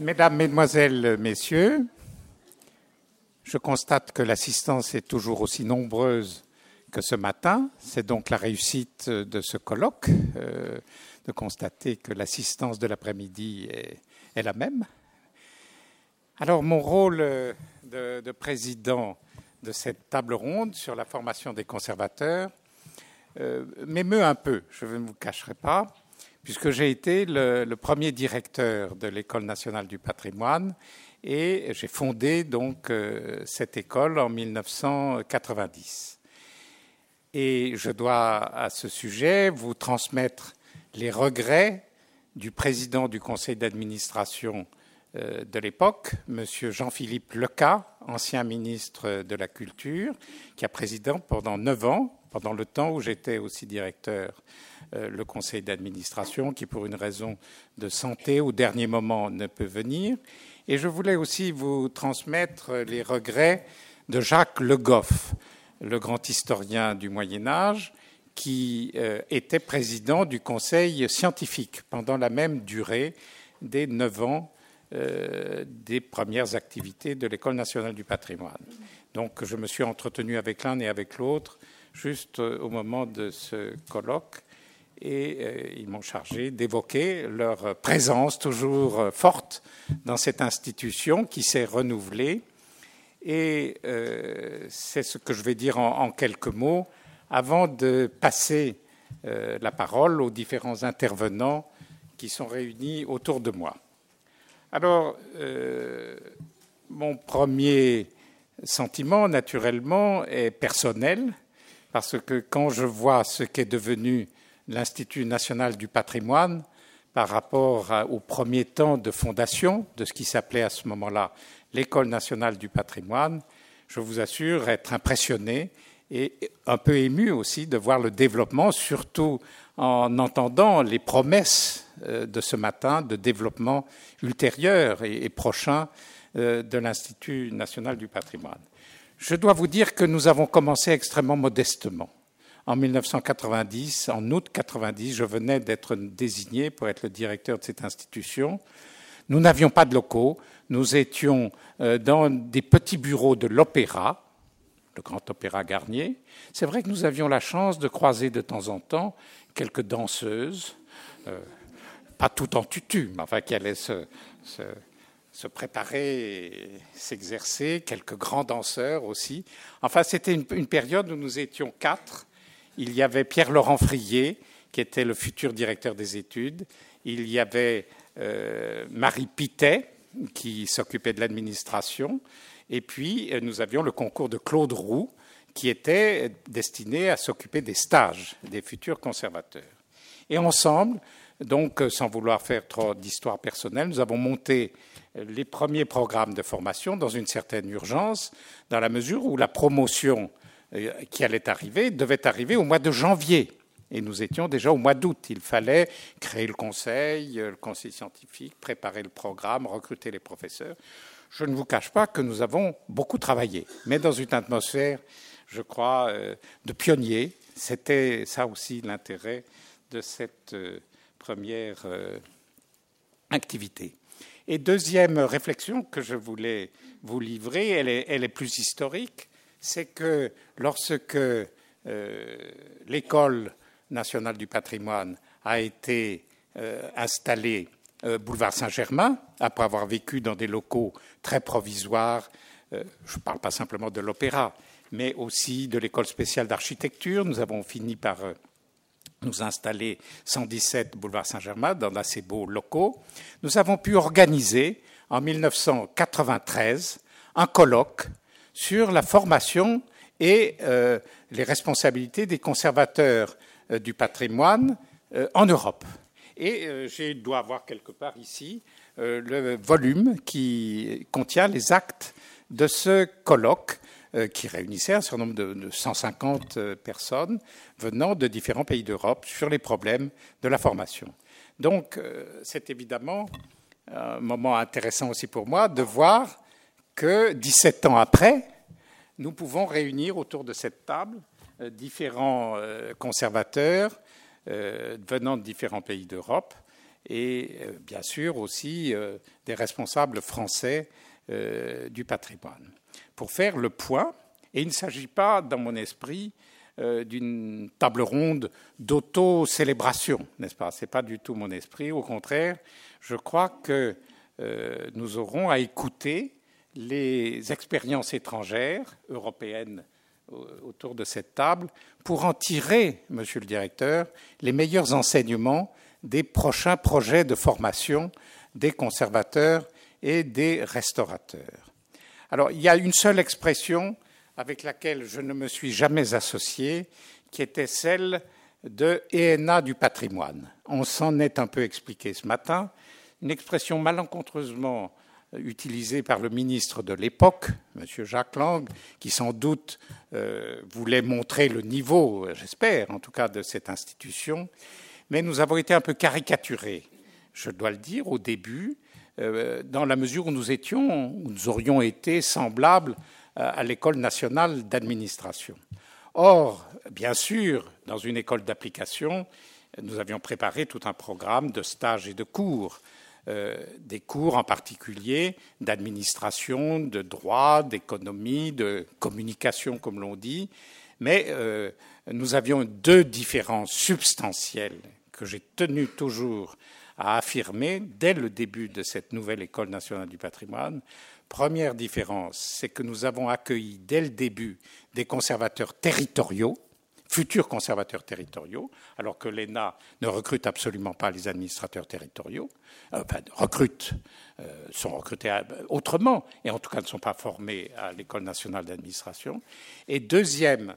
Mesdames, Mesdemoiselles, Messieurs, je constate que l'assistance est toujours aussi nombreuse que ce matin. C'est donc la réussite de ce colloque euh, de constater que l'assistance de l'après-midi est, la même. Alors mon rôle de, de, président de cette table ronde sur la formation des conservateurs euh, m'émeut un peu, je ne vous cacherai pas, puisque j'ai été le, premier directeur de l'École nationale du patrimoine et j'ai fondé euh, cette école en 1990. Et je dois à ce sujet vous transmettre les regrets du président du conseil d'administration euh, de l'époque, M. Jean-Philippe Leca, ancien ministre de la Culture, qui a présidé pendant neuf ans, pendant le temps où j'étais aussi directeur euh, le conseil d'administration qui, pour une raison de santé, au dernier moment ne peut venir. Et je voulais aussi vous transmettre les regrets de Jacques Le Goff, le grand historien du Moyen Âge, qui euh, était président du conseil scientifique pendant la même durée des neuf ans euh, des premières activités de l'École nationale du patrimoine. Donc je me suis entretenu avec l'un et avec l'autre juste au moment de ce colloque et euh, ils m'ont chargé d'évoquer leur présence toujours euh, forte dans cette institution qui s'est renouvelée. Et euh, c'est ce que je vais dire en, quelques mots avant de passer la parole aux différents intervenants qui sont réunis autour de moi. Alors, mon premier sentiment, naturellement, est personnel, parce que quand je vois ce qu'est devenu l'Institut national du patrimoine par rapport au premier temps de fondation de ce qui s'appelait à ce moment-là l'École nationale du patrimoine, je vous assure être impressionné et un peu ému aussi de voir le développement, surtout en entendant les promesses euh, de ce matin de développement ultérieur et prochain euh, de l'Institut national du patrimoine. Je dois vous dire que nous avons commencé extrêmement modestement en 1990, en août 90, je venais d'être désigné pour être le directeur de cette institution. Nous n'avions pas de locaux, nous étions euh, dans des petits bureaux de l'Opéra, le Grand Opéra Garnier. C'est vrai que nous avions la chance de croiser de temps en temps quelques danseuses, euh, pas tout en tutu, mais enfin qui allaient se, se, préparer et s'exercer, quelques grands danseurs aussi. Enfin, c'était une, période où nous étions quatre il y avait Pierre-Laurent Frier, qui était le futur directeur des études. Il y avait euh, Marie Pitet, qui s'occupait de l'administration. Et puis, euh, nous avions le concours de Claude Roux, qui était destiné à s'occuper des stages des futurs conservateurs. Et ensemble, donc sans vouloir faire trop d'histoire personnelle, nous avons monté les premiers programmes de formation dans une certaine urgence, dans la mesure où la promotion euh, qui allait arriver devait arriver au mois de janvier. Et nous étions déjà au mois d'août. Il fallait créer le conseil, euh, le conseil scientifique, préparer le programme, recruter les professeurs. Je ne vous cache pas que nous avons beaucoup travaillé, mais dans une atmosphère, je crois, euh, de pionnier. C'était ça aussi l'intérêt de cette première activité. Et deuxième réflexion que je voulais vous livrer, elle est, plus historique c'est que lorsque euh, l'école nationale du patrimoine a été euh, installée euh, boulevard Saint-Germain, après avoir vécu dans des locaux très provisoires, je ne parle pas simplement de l'opéra, mais aussi de l'école spéciale d'architecture, nous avons fini par nous installer 117 boulevard Saint-Germain dans d'assez beaux locaux. Nous avons pu organiser en 1993 un colloque sur la formation et euh, les responsabilités des conservateurs euh, du patrimoine euh, en Europe. Et je dois avoir quelque part ici le volume qui contient les actes de ce colloque qui réunissait un certain nombre de, 150 personnes venant de différents pays d'Europe sur les problèmes de la formation. Donc, c'est évidemment un moment intéressant aussi pour moi de voir que 17 ans après, nous pouvons réunir autour de cette table euh, différents euh, conservateurs euh, venant de différents pays d'Europe et bien sûr aussi des responsables français du patrimoine. Pour faire le point, et il ne s'agit pas, dans mon esprit, d'une table ronde d'auto-célébration, n'est-ce pas? Ce n'est pas du tout mon esprit. Au contraire, je crois que nous aurons à écouter les expériences étrangères européennes autour de cette table pour en tirer, monsieur le directeur, les meilleurs enseignements des prochains projets de formation des conservateurs et des restaurateurs. Alors, il y a une seule expression avec laquelle je ne me suis jamais associé, qui était celle de ENA du patrimoine. On s'en est un peu expliqué ce matin, une expression malencontreusement utilisé par le ministre de l'époque, M. Jacques Lang, qui sans doute euh, voulait montrer le niveau, j'espère en tout cas, de cette institution. Mais nous avons été un peu caricaturés, je dois le dire, au début, dans la mesure où nous étions, où nous aurions été semblables à l'école nationale d'administration. Or, bien sûr, dans une école d'application, nous avions préparé tout un programme de stages et de cours euh, des cours en particulier d'administration, de droit, d'économie, de communication, comme l'on dit. Mais euh, nous avions deux différences substantielles que j'ai tenu toujours à affirmer dès le début de cette nouvelle École nationale du patrimoine. Première différence, c'est que nous avons accueilli dès le début des conservateurs territoriaux, futurs conservateurs territoriaux, alors que l'ENA ne recrute absolument pas les administrateurs territoriaux, euh, enfin, euh, sont recrutés euh, autrement, et en tout cas ne sont pas formés à l'École nationale d'administration. Et deuxième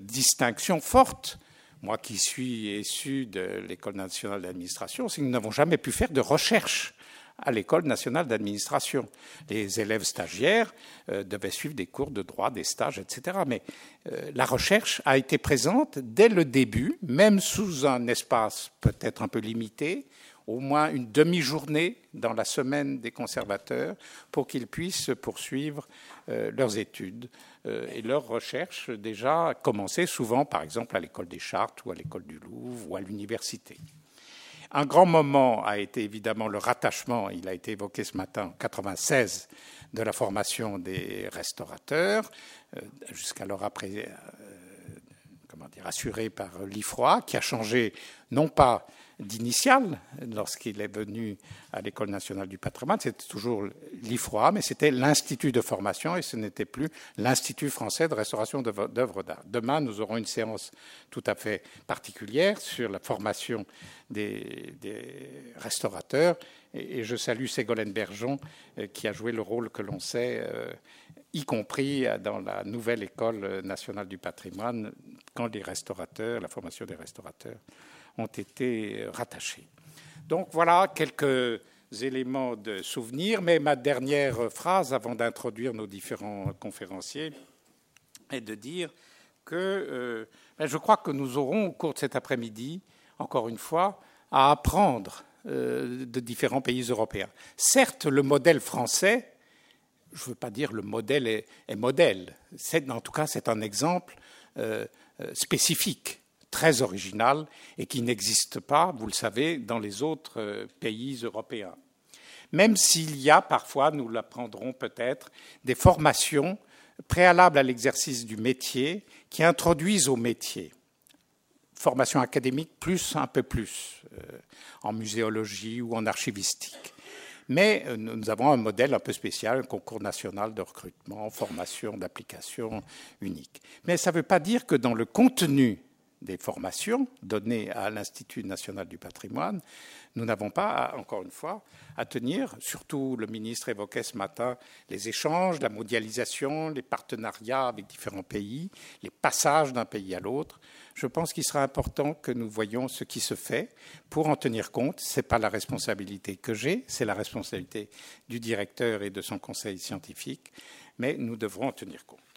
distinction forte, moi qui suis issu de l'École nationale d'administration, c'est que nous n'avons jamais pu faire de recherche à l'École nationale d'administration. Les élèves stagiaires euh, devaient suivre des cours de droit, des stages, etc. Mais euh, la recherche a été présente dès le début, même sous un espace peut-être un peu limité, au moins une demi-journée dans la semaine des conservateurs pour qu'ils puissent poursuivre euh, leurs études et leurs recherches déjà commencées souvent par exemple à l'école des Chartes ou à l'école du Louvre ou à l'université. Un grand moment a été évidemment le rattachement, il a été évoqué ce matin, en 96, de la formation des restaurateurs, euh, jusqu'alors après, euh, comment dire, assuré par l'IFROA, qui a changé non pas d'initial lorsqu'il est venu à l'École nationale du patrimoine. C'était toujours l'IFROA, mais c'était l'Institut de formation et ce n'était plus l'Institut français de restauration d'œuvres d'art. Demain, nous aurons une séance tout à fait particulière sur la formation des, restaurateurs et, je salue Ségolène Bergeon euh, qui a joué le rôle que l'on sait, euh, y compris dans la nouvelle École nationale du patrimoine, quand les restaurateurs, la formation des restaurateurs, ont été rattachés. Donc voilà quelques éléments de souvenir, mais ma dernière phrase avant d'introduire nos différents conférenciers est de dire que euh, ben, je crois que nous aurons au cours de cet après-midi, encore une fois, à apprendre euh, de différents pays européens. Certes, le modèle français, je ne veux pas dire le modèle est, modèle, en tout cas c'est un exemple euh, spécifique très original et qui n'existe pas, vous le savez, dans les autres euh, pays européens. Même s'il y a parfois, nous l'apprendrons peut-être, des formations préalables à l'exercice du métier qui introduisent au métier. Formation académique plus, un peu plus, euh, en muséologie ou en archivistique. Mais euh, nous avons un modèle un peu spécial, un concours national de recrutement, formation d'application unique. Mais ça ne veut pas dire que dans le contenu des formations données à l'Institut national du patrimoine, nous n'avons pas, encore une fois, à tenir, surtout le ministre évoquait ce matin les échanges, la mondialisation, les partenariats avec différents pays, les passages d'un pays à l'autre. Je pense qu'il sera important que nous voyions ce qui se fait pour en tenir compte. Ce n'est pas la responsabilité que j'ai, c'est la responsabilité du directeur et de son conseil scientifique, mais nous devrons en tenir compte.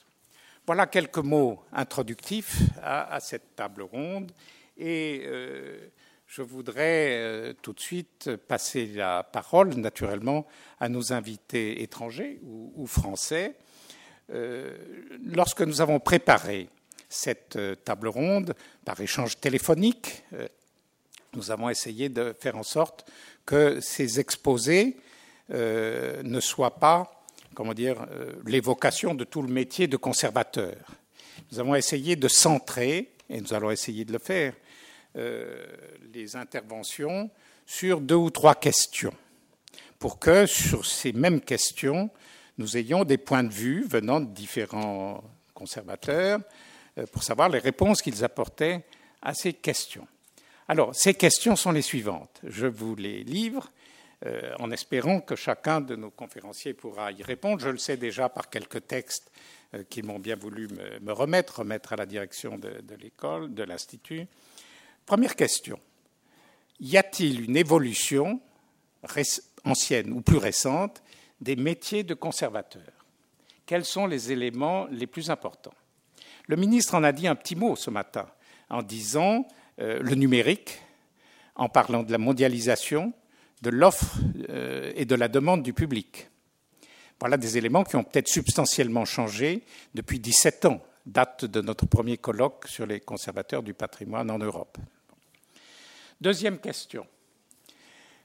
Voilà quelques mots introductifs à, cette table ronde et euh, je voudrais euh, tout de suite passer la parole, naturellement, à nos invités étrangers ou, français. Euh, lorsque nous avons préparé cette table ronde par échange téléphonique nous avons essayé de faire en sorte que ces exposés ne soient pas, comment dire, euh, l'évocation de tout le métier de conservateur. Nous avons essayé de centrer, et nous allons essayer de le faire, euh, les interventions sur deux ou trois questions, pour que sur ces mêmes questions, nous ayons des points de vue venant de différents conservateurs, pour savoir les réponses qu'ils apportaient à ces questions. Alors, ces questions sont les suivantes. Je vous les livre euh, en espérant que chacun de nos conférenciers pourra y répondre. Je le sais déjà par quelques textes euh, qu'ils m'ont bien voulu me, remettre, remettre à la direction de, l'école, de l'Institut. Première question. Y a-t-il une évolution ancienne ou plus récente des métiers de conservateur? Quels sont les éléments les plus importants? Le ministre en a dit un petit mot ce matin en disant euh, le numérique, en parlant de la mondialisation, de l'offre euh, et de la demande du public. Voilà des éléments qui ont peut-être substantiellement changé depuis 17 ans, date de notre premier colloque sur les conservateurs du patrimoine en Europe. Deuxième question.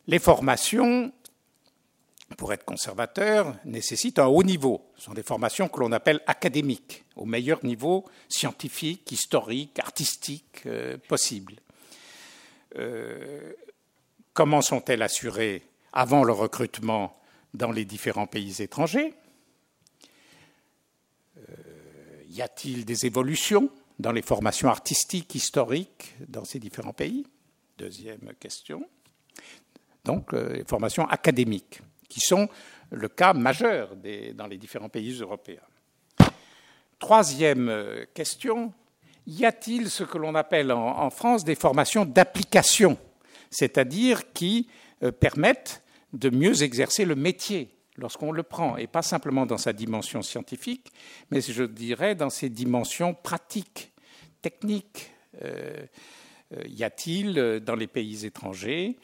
Les formations, pour être conservateur, nécessitent un haut niveau. Ce sont des formations que l'on appelle académiques, au meilleur niveau scientifique, historique, artistique euh, possible. Euh, comment sont-elles assurées avant le recrutement dans les différents pays étrangers? Euh, Y a-t-il des évolutions dans les formations artistiques, historiques dans ces différents pays? Deuxième question. Donc, euh, les formations académiques, qui sont le cas majeur dans les différents pays européens. Troisième question, y a-t-il ce que l'on appelle en, France des formations d'application, c'est-à-dire qui euh, permettent de mieux exercer le métier lorsqu'on le prend, et pas simplement dans sa dimension scientifique, mais je dirais dans ses dimensions pratiques, techniques. Euh, euh, y a-t-il dans les pays étrangers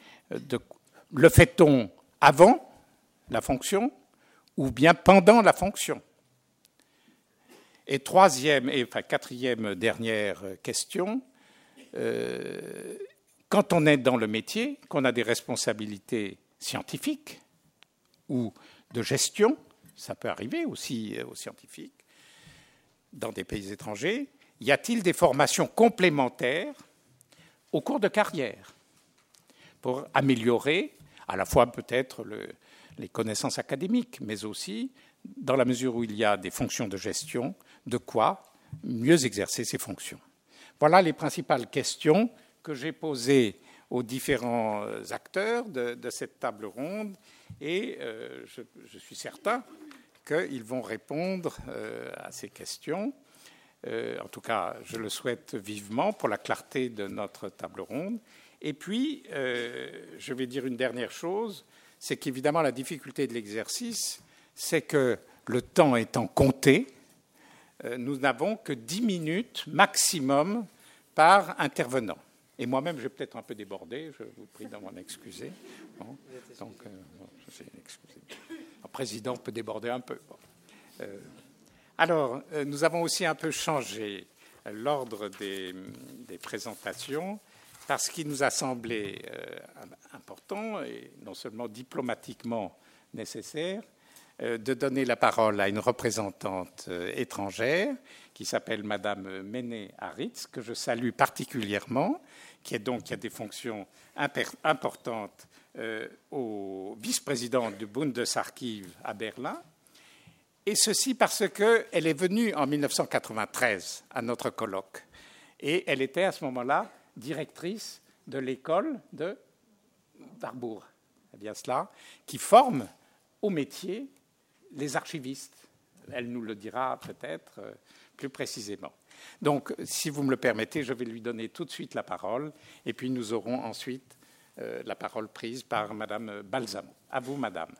le fait-on avant la fonction ou bien pendant la fonction? Et troisième, et enfin quatrième dernière question, quand on est dans le métier, qu'on a des responsabilités scientifiques ou de gestion, ça peut arriver aussi aux scientifiques, dans des pays étrangers, y a-t-il des formations complémentaires au cours de carrière pour améliorer à la fois peut-être les connaissances académiques, mais aussi, dans la mesure où il y a des fonctions de gestion, de quoi mieux exercer ses fonctions? Voilà les principales questions que j'ai posées aux différents acteurs de, cette table ronde et euh, je, suis certain qu'ils vont répondre euh, à ces questions. Euh, en tout cas, je le souhaite vivement pour la clarté de notre table ronde. Et puis, je vais dire une dernière chose, c'est qu'évidemment la difficulté de l'exercice, c'est que le temps étant compté, euh, nous n'avons que 10 minutes maximum par intervenant. Et moi-même, j'ai peut-être un peu débordé, je vous prie d'en m'en excuser. donc, euh, Le président peut déborder un peu. Euh, alors, nous avons aussi un peu changé l'ordre des, présentations parce qu'il nous a semblé important et non seulement diplomatiquement nécessaire euh, de donner la parole à une représentante euh, étrangère qui s'appelle Madame Méné Haritz, que je salue particulièrement, qui, est donc, a des fonctions importantes euh, au vice-président du Bundesarchiv à Berlin. Et ceci parce qu'elle est venue en 1993 à notre colloque. Et elle était à ce moment-là directrice de l'école de Warburg, bien cela, qui forme au métier les archivistes. Elle nous le dira peut-être euh, plus précisément. Donc, si vous me le permettez, je vais lui donner tout de suite la parole, et puis nous aurons ensuite euh, la parole prise par Madame Balsamo. À vous, Madame.